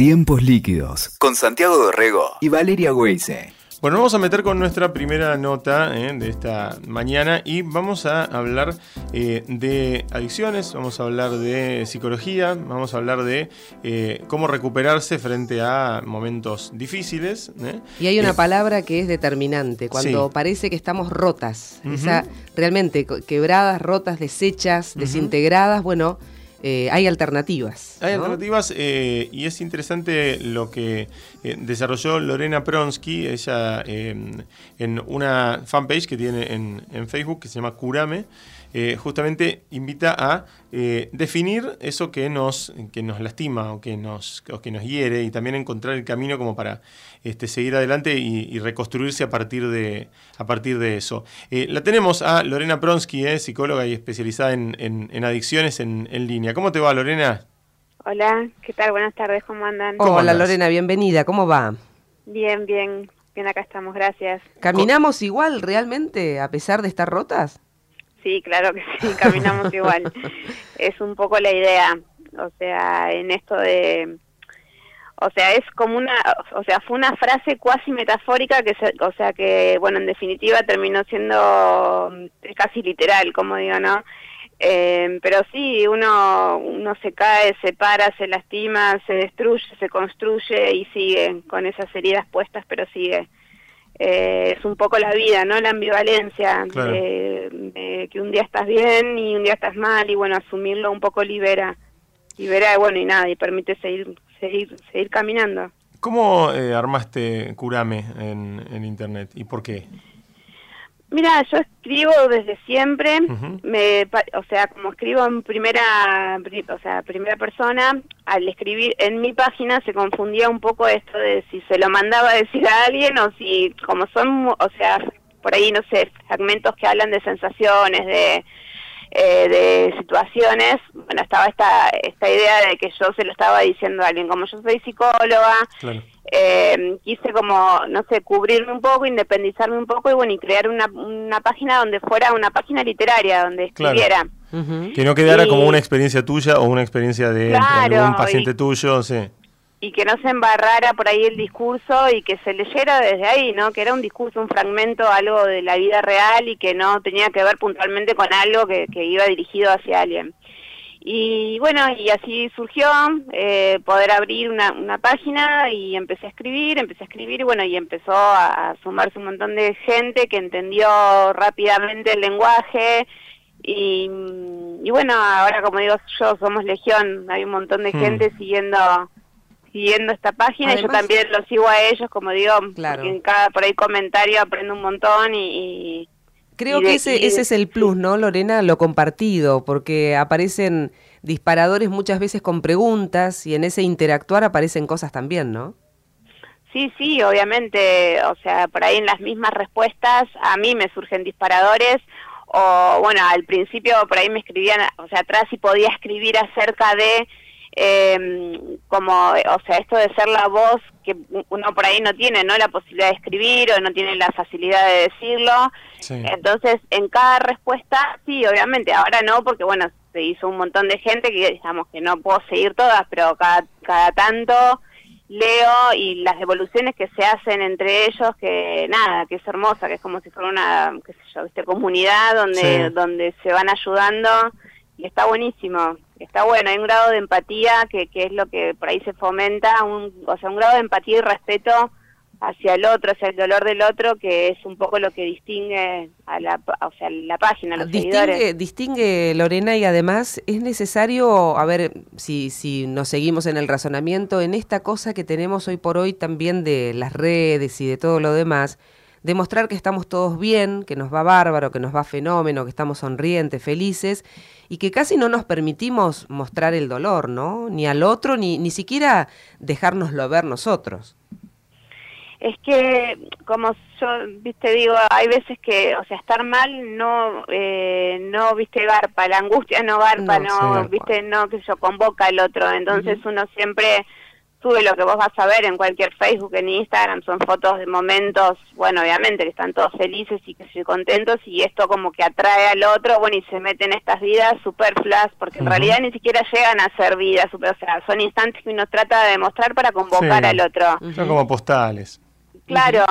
Tiempos líquidos con Santiago Dorrego y Valeria Weise. Bueno, vamos a meter con nuestra primera nota eh, de esta mañana y vamos a hablar eh, de adicciones, vamos a hablar de psicología, vamos a hablar de eh, cómo recuperarse frente a momentos difíciles. Y hay una palabra que es determinante, cuando parece que estamos rotas, realmente quebradas, rotas, deshechas, desintegradas, bueno eh, hay alternativas. Hay alternativas eh, y es interesante lo que eh, desarrolló Lorena Pronsky, ella en una fanpage que tiene en, en Facebook que se llama Curame. Eh, justamente invita a eh, definir eso que nos, que nos lastima o que nos, que nos hiere y también encontrar el camino como para este, seguir adelante y, reconstruirse a partir de, a partir de eso. Eh, la tenemos a Lorena Pronsky, psicóloga y especializada en, adicciones en, línea. ¿Cómo te va, Lorena? Hola, ¿qué tal? Buenas tardes, ¿cómo andan? Hola, Lorena, bienvenida. ¿Cómo va? Bien, bien. Bien, acá estamos, gracias. ¿Caminamos igual realmente a pesar de estar rotas? Sí, claro que sí, caminamos igual. Es un poco la idea, o sea, en esto de o sea, es como una, o sea, fue una frase cuasi metafórica que, se, o sea, que, bueno, en definitiva terminó siendo casi literal, como digo, ¿no? Eh, pero sí, uno, uno se cae, se para, se lastima, se destruye, se construye y sigue con esas heridas puestas, pero sigue. Eh, es un poco la vida, ¿no? La ambivalencia que un día estás bien y un día estás mal y bueno, asumirlo un poco libera, libera, bueno, y nada, y permite seguir, seguir, seguir caminando. ¿Cómo eh, armaste Curame en, en Internet y por qué? Mira, yo escribo desde siempre, me, o sea, como escribo en primera, o sea, primera persona, al escribir en mi página se confundía un poco esto de si se lo mandaba a decir a alguien o si, como son, o sea, por ahí, no sé, fragmentos que hablan de sensaciones, de, eh, de situaciones, bueno, estaba esta, esta idea de que yo se lo estaba diciendo a alguien, como yo soy psicóloga, eh, quise como, no sé, cubrirme un poco, independizarme un poco y bueno, y crear una, una página donde fuera una página literaria, donde escribiera. Que no quedara como una experiencia tuya o una experiencia de, un paciente tuyo, sí y que no se embarrara por ahí el discurso y que se leyera desde ahí, ¿no? Que era un discurso, un fragmento, algo de la vida real y que no tenía que ver puntualmente con algo que, iba dirigido hacia alguien. Y bueno, y así surgió eh, poder abrir una, una, página y empecé a escribir, empecé a escribir y bueno, y empezó a, sumarse un montón de gente que entendió rápidamente el lenguaje. Y, y bueno, ahora como digo yo, somos legión, hay un montón de hmm. gente siguiendo siguiendo esta página. Y yo también lo sigo a ellos, como digo, en cada por ahí comentario aprendo un montón y... Creo que ese, ese es el plus, ¿no, Lorena? Lo compartido, porque aparecen disparadores muchas veces con preguntas y en ese interactuar aparecen cosas también, ¿no? Sí, sí, obviamente, o sea, por ahí en las mismas respuestas a mí me surgen disparadores o bueno, al principio por ahí me escribían, o sea, atrás y podía escribir acerca de eh, como, o sea, esto de ser la voz que uno por ahí no tiene, ¿no? La posibilidad de escribir o no tiene la facilidad de decirlo. Entonces, en cada respuesta, sí, obviamente, ahora no, porque bueno, se hizo un montón de gente que digamos que no puedo seguir todas, pero cada, cada tanto leo y las devoluciones que se hacen entre ellos, que nada, que es hermosa, que es como si fuera una, qué sé yo, ¿viste? comunidad donde, donde se van ayudando y está buenísimo está bueno, hay un grado de empatía que, que es lo que por ahí se fomenta, un, o sea, un grado de empatía y respeto hacia el otro, hacia el dolor del otro, que es un poco lo que distingue a la, o sea, la página, los distingue, seguidores. Distingue, Lorena, y además es necesario, a ver si, si nos seguimos en el razonamiento, en esta cosa que tenemos hoy por hoy también de las redes y de todo lo demás, demostrar que estamos todos bien, que nos va bárbaro, que nos va fenómeno, que estamos sonrientes, felices, y que casi no nos permitimos mostrar el dolor, ¿no? Ni al otro, ni, ni siquiera dejárnoslo ver nosotros. Es que, como yo, viste, digo, hay veces que, o sea, estar mal no, eh, no, viste, garpa, la angustia no garpa, no, viste, no, que yo convoca al otro, entonces uno siempre sube lo que vos vas a ver en cualquier Facebook, en Instagram, son fotos de momentos, bueno, obviamente que están todos felices y que estoy contentos y esto como que atrae al otro, bueno, y se meten en estas vidas superfluas, porque en realidad ni siquiera llegan a ser vidas, o sea, son instantes que uno trata de demostrar para convocar al otro. Son como postales. Claro,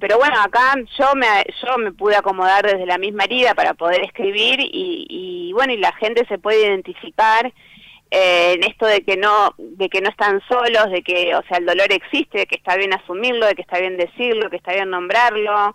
pero bueno, acá yo me yo me pude acomodar desde la misma herida para poder escribir y, y bueno, y la gente se puede identificar eh, en esto de que no de que no están solos, de que o sea el dolor existe, de que está bien asumirlo, de que está bien decirlo, que está bien nombrarlo,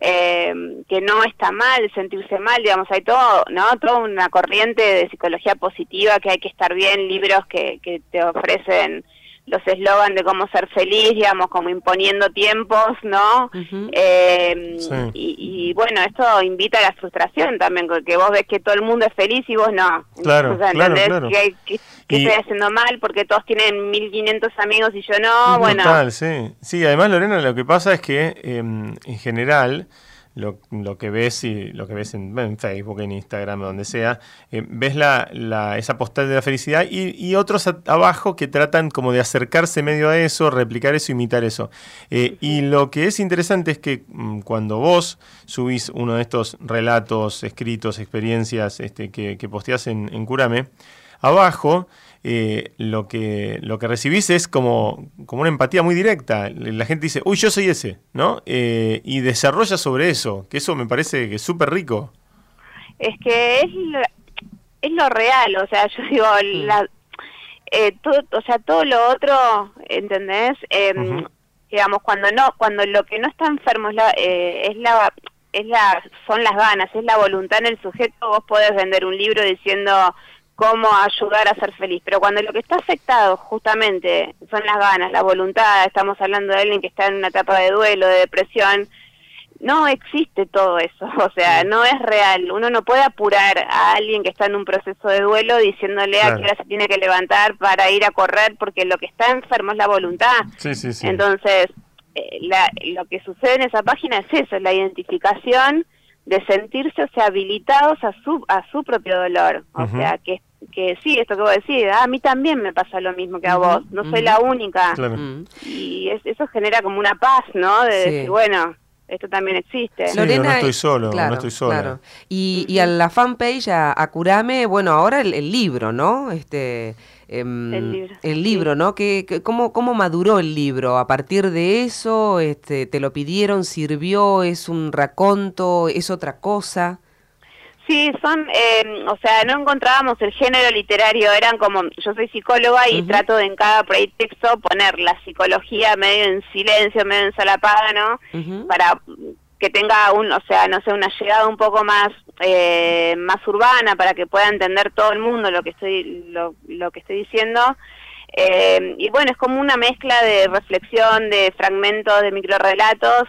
eh, que no está mal sentirse mal, digamos hay todo no toda una corriente de psicología positiva que hay que estar bien, libros que, que te ofrecen los eslogan de cómo ser feliz, digamos, como imponiendo tiempos, ¿no? eh, y, bueno, esto invita a la frustración también, porque vos ves que todo el mundo es feliz y vos no. Claro, o sea, claro, Que, estoy haciendo mal porque todos tienen 1500 amigos y yo no, bueno. Total, sí. Sí, además, Lorena, lo que pasa es que em, en general lo, que ves y lo que ves en, Facebook, en Instagram, donde sea, eh, ves la, esa postal de la felicidad y, otros abajo que tratan como de acercarse medio a eso, replicar eso, imitar eso. Eh, y lo que es interesante es que mm, cuando vos subís uno de estos relatos, escritos, experiencias este, que, que en, en Curame, abajo eh, lo, que, lo que recibís es como, como una empatía muy directa. La gente dice, uy, yo soy ese, ¿no? Eh, y desarrolla sobre eso, que eso me parece que es súper rico. Es que es lo, es lo real, o sea, yo digo, la, eh, todo, o sea, todo lo otro, ¿entendés? Em, digamos, cuando no, cuando lo que no está enfermo es la, es la es la, son las ganas, es la voluntad en el sujeto, vos podés vender un libro diciendo cómo ayudar a ser feliz. Pero cuando lo que está afectado justamente son las ganas, la voluntad, estamos hablando de alguien que está en una etapa de duelo, de depresión, no existe todo eso, o sea, no es real. Uno no puede apurar a alguien que está en un proceso de duelo diciéndole a qué hora se tiene que levantar para ir a correr, porque lo que está enfermo es la voluntad. Sí, sí, sí. Entonces, eh, la, lo que sucede en esa página es eso, la identificación de sentirse, o sea, habilitados a su, a su propio dolor. O sea, que, que sí, esto que vos decís, ah, a mí también me pasa lo mismo que a vos, no soy la única. Y eso genera como una paz, ¿no? De decir, bueno, esto también existe. Lorena, no estoy solo, no estoy sola. Y, y a la fanpage, a, a Curame, bueno, ahora el, el libro, ¿no? Este Em, el libro, el libro ¿no? ¿Qué, cómo, ¿Cómo maduró el libro? ¿A partir de eso este, te lo pidieron, sirvió, es un raconto, es otra cosa? Sí, son, eh, o sea, no encontrábamos el género literario, eran como, yo soy psicóloga y trato de en cada texto poner la psicología medio en silencio, medio ensalapada, ¿no? Para que tenga un, o sea, no sé, una llegada un poco más eh, más urbana para que pueda entender todo el mundo lo que estoy lo, lo que estoy diciendo. Eh, y bueno es como una mezcla de reflexión de fragmentos de microrelatos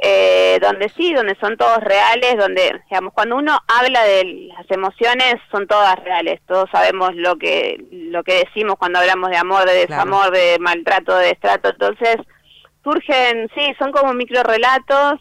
eh, donde sí donde son todos reales donde digamos cuando uno habla de las emociones son todas reales. Todos sabemos lo que lo que decimos cuando hablamos de amor de desamor de maltrato de destrato. Entonces surgen sí son como microrelatos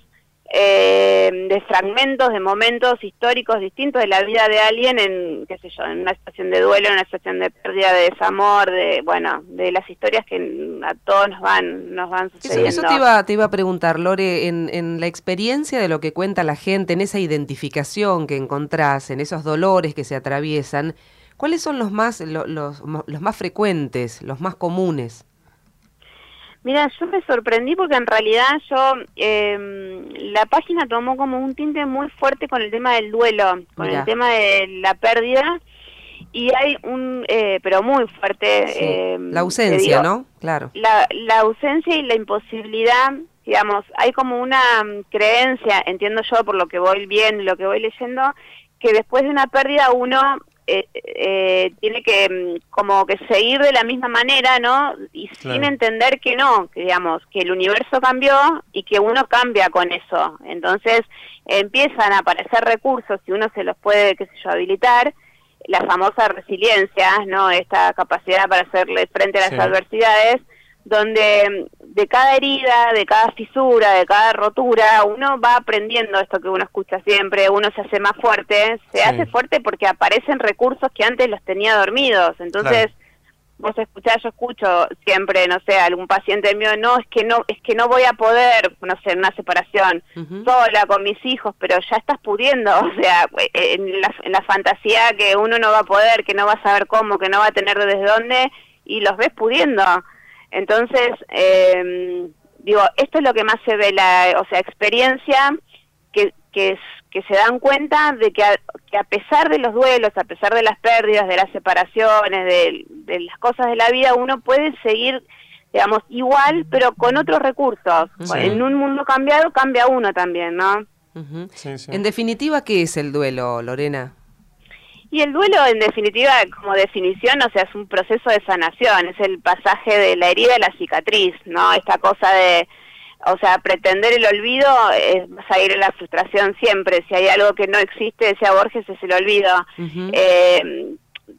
eh, de fragmentos, de momentos históricos distintos de la vida de alguien en, qué sé yo, en una situación de duelo, en una situación de pérdida, de desamor, de, bueno, de las historias que a todos nos van, nos van sucediendo. Eso, te, iba, te iba a preguntar, Lore, en, en la experiencia de lo que cuenta la gente, en esa identificación que encontrás, en esos dolores que se atraviesan, ¿cuáles son los más, los, los más frecuentes, los más comunes? Mira, yo me sorprendí porque en realidad yo, eh, la página tomó como un tinte muy fuerte con el tema del duelo, con el tema de la pérdida, y hay un, eh, pero muy fuerte. Eh, la ausencia, ¿no? Claro. La, la ausencia y la imposibilidad, digamos, hay como una mm, creencia, entiendo yo por lo que voy viendo, lo que voy leyendo, que después de una pérdida uno eh, eh, tiene que mm, como que seguir de la misma manera, ¿no? Y sin entender que no, que digamos, que el universo cambió y que uno cambia con eso. Entonces empiezan a aparecer recursos y uno se los puede, qué sé yo, habilitar, la famosa resiliencia, ¿no? Esta capacidad para hacerle frente a las adversidades donde de cada herida, de cada fisura, de cada rotura, uno va aprendiendo esto que uno escucha siempre, uno se hace más fuerte, se hace fuerte porque aparecen recursos que antes los tenía dormidos, entonces vos escuchás, yo escucho siempre, no sé, algún paciente mío, no, es que no, es que no voy a poder, no sé, una separación, sola, con mis hijos, pero ya estás pudiendo, o sea, en la, en la fantasía que uno no va a poder, que no va a saber cómo, que no va a tener desde dónde, y los ves pudiendo. Entonces, eh, digo, esto es lo que más se ve, la, o sea, experiencia que, que, que se dan cuenta de que a, que a pesar de los duelos, a pesar de las pérdidas, de las separaciones, de, de las cosas de la vida, uno puede seguir digamos, igual, pero con otros recursos. En un mundo cambiado cambia uno también, ¿no? En definitiva, ¿qué es el duelo, Lorena? Y el duelo, en definitiva, como definición, o sea, es un proceso de sanación, es el pasaje de la herida a la cicatriz, ¿no? Esta cosa de, o sea, pretender el olvido, es, vas a ir la frustración siempre. Si hay algo que no existe, decía Borges, es el olvido. eh,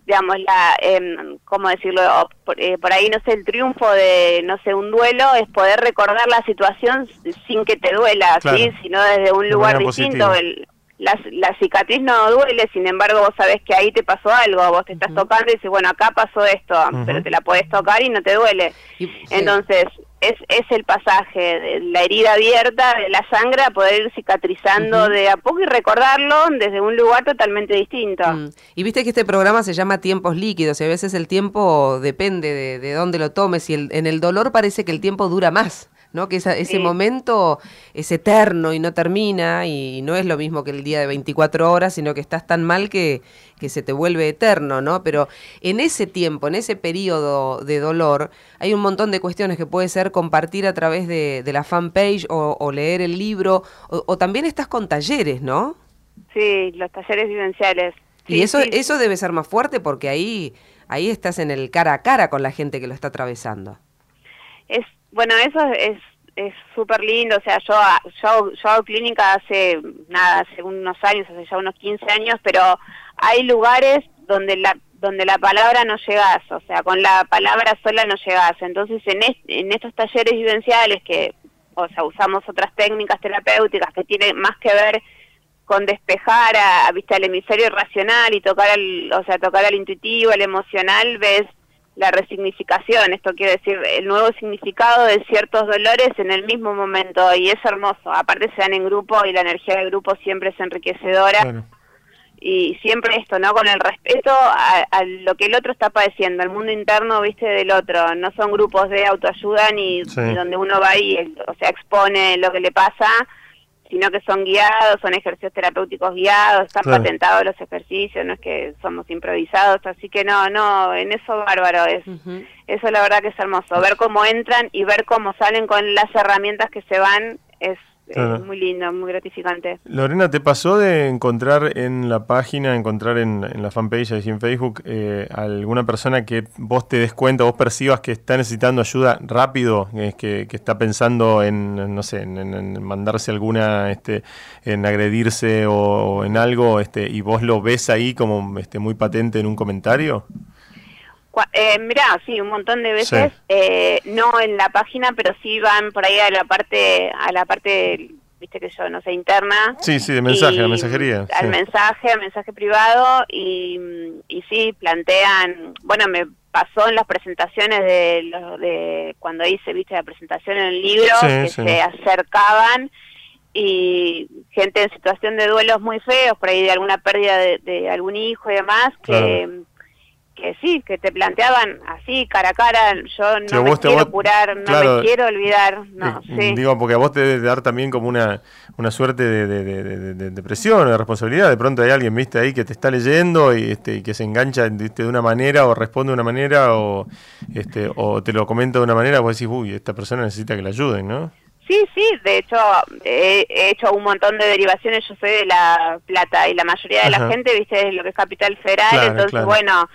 digamos, la, eh, ¿cómo decirlo? Por, eh, por, ahí, no sé, el triunfo de, no sé, un duelo es poder recordar la situación sin que te duela, claro. ¿sí? Sino desde un lugar distinto. El, la, la, cicatriz no duele, sin embargo vos sabés que ahí te pasó algo, vos te estás uh -huh. tocando y dices, bueno, acá pasó esto, uh -huh. pero te la podés tocar y no te duele. Y, sí. Entonces, es, es el pasaje de la herida abierta, de la sangre, a poder ir cicatrizando uh -huh. de a poco y recordarlo desde un lugar totalmente distinto. Mm. Y viste que este programa se llama Tiempos Líquidos y a veces el tiempo depende de, de dónde lo tomes y el, en el dolor parece que el tiempo dura más. ¿No? Que esa, ese sí. momento es eterno y no termina y no es lo mismo que el día de 24 horas, sino que estás tan mal que, que se te vuelve eterno, ¿no? Pero en ese tiempo, en ese periodo de dolor, hay un montón de cuestiones que puede ser compartir a través de, de la fanpage o, o, leer el libro, o, o, también estás con talleres, ¿no? Sí, los talleres vivenciales. Sí, y eso, sí. eso debe ser más fuerte porque ahí, ahí estás en el cara a cara con la gente que lo está atravesando. Es bueno, eso es es súper lindo, o sea, yo, yo, yo hago clínica hace, nada, hace unos años, hace ya unos 15 años, pero hay lugares donde la donde la palabra no llegas, o sea, con la palabra sola no llegas. Entonces, en, est en estos talleres vivenciales que, o sea, usamos otras técnicas terapéuticas que tienen más que ver con despejar a, a viste, al hemisferio racional y tocar al, o sea, tocar al intuitivo, al emocional, ves la resignificación, esto quiere decir el nuevo significado de ciertos dolores en el mismo momento y es hermoso, aparte se dan en grupo y la energía del grupo siempre es enriquecedora bueno. y siempre esto, ¿no? Con el respeto a, a, lo que el otro está padeciendo, el mundo interno, viste, del otro, no son grupos de autoayuda ni, sí. ni donde uno va y, o sea, expone lo que le pasa, sino que son guiados, son ejercicios terapéuticos guiados, están claro. patentados los ejercicios, no es que somos improvisados, así que no, no, en eso bárbaro es. Uh -huh. Eso la verdad que es hermoso, ver cómo entran y ver cómo salen con las herramientas que se van es Claro. Es muy lindo, muy gratificante. Lorena, ¿te pasó de encontrar en la página, encontrar en, en la fanpage y en Facebook eh, alguna persona que vos te des cuenta, vos percibas que está necesitando ayuda rápido, eh, que, que, está pensando en, no sé, en, en, mandarse alguna, este, en agredirse o, o, en algo, este, y vos lo ves ahí como este, muy patente en un comentario? Eh, mirá, sí, un montón de veces, sí. eh, no en la página, pero sí van por ahí a la parte, a la parte, viste que yo no sé, interna. Sí, sí, de mensaje, la mensajería. Al sí. mensaje, al mensaje privado, y, y sí, plantean, bueno, me pasó en las presentaciones de, de cuando hice, viste, la presentación en el libro, sí, que se acercaban y gente en situación de duelos muy feos, por ahí de alguna pérdida de, de algún hijo y demás, que... Claro que sí, que te planteaban así, cara a cara, yo no me quiero vos, curar, no claro, me quiero olvidar, no, eh, sí. Digo, porque a vos te debe dar también como una, una suerte de, de, de, de, depresión o de responsabilidad, de pronto hay alguien, viste, ahí que te está leyendo y, este, y que se engancha ¿viste, de una manera o responde de una manera o, este, o te lo comenta de una manera, vos decís, uy, esta persona necesita que la ayuden, ¿no? Sí, sí, de hecho he, hecho un montón de derivaciones, yo soy de La Plata y la mayoría de Ajá. la gente, viste, es lo que es Capital Federal, claro, entonces claro. bueno,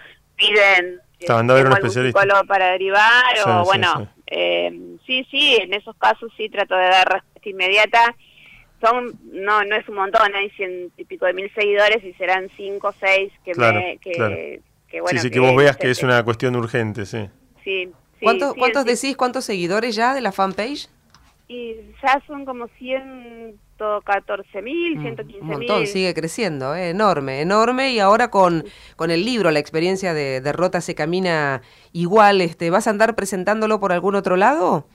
piden a ver un especialista. psicólogo para derivar sí, o bueno, sí sí. Eh, sí, sí, en esos casos sí trato de dar respuesta inmediata. Son, no, no es un montón, hay ciento y pico de mil seguidores y serán cinco o seis que claro, me, que, claro. que, bueno. Sí, sí, que, que vos veas que es una cuestión urgente, sí. Sí. sí ¿Cuántos, ¿cuántos decís, cuántos seguidores ya de la fanpage? Y ya son como ciento 114 mil, 115 Un mil. montón, sigue creciendo, eh, enorme, enorme. Y ahora con, con el libro, la experiencia de, de Rota se camina igual, este, ¿vas a andar presentándolo por algún otro lado?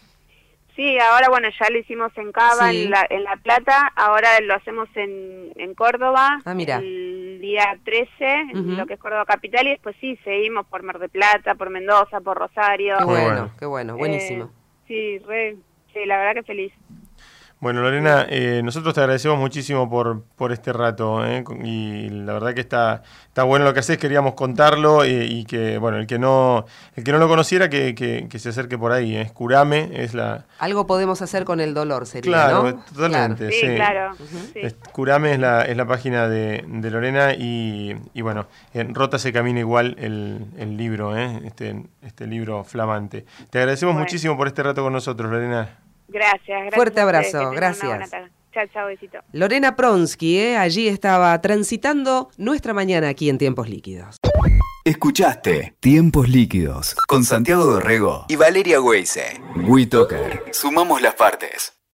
Sí, ahora bueno, ya lo hicimos en Cava, Sí. en, la, en La Plata, ahora lo hacemos en, en Córdoba, Ah, mira. el día 13, en Ujú. lo que es Córdoba Capital, y después sí, seguimos por Mar de Plata, por Mendoza, por Rosario. Qué bueno, bueno. qué bueno, buenísimo. Eh, sí, re, sí, la verdad que feliz. Bueno, Lorena, eh, nosotros te agradecemos muchísimo por, por este rato eh, y la verdad que está, está bueno lo que haces, queríamos contarlo eh, y que, bueno, el que no, el que no lo conociera que, que- que se acerque por ahí. Es Curame, es la... Algo podemos hacer con el dolor, sería, Claro, ¿no? totalmente. Sí, sí. claro. sí. Es- Curame es la, es la página de, de Lorena y, y bueno, en Rota se camina igual el, el libro, eh, este, este libro flamante. Te agradecemos Bueno. muchísimo por este rato con nosotros, Lorena. Gracias, gracias. Fuerte abrazo, gracias. Chao, chao, besito. Lorena Pronsky, ¿eh? allí estaba transitando nuestra mañana aquí en Tiempos Líquidos. Escuchaste Tiempos Líquidos con Santiago Dorrego y Valeria Weise. WeToker. Sumamos las partes.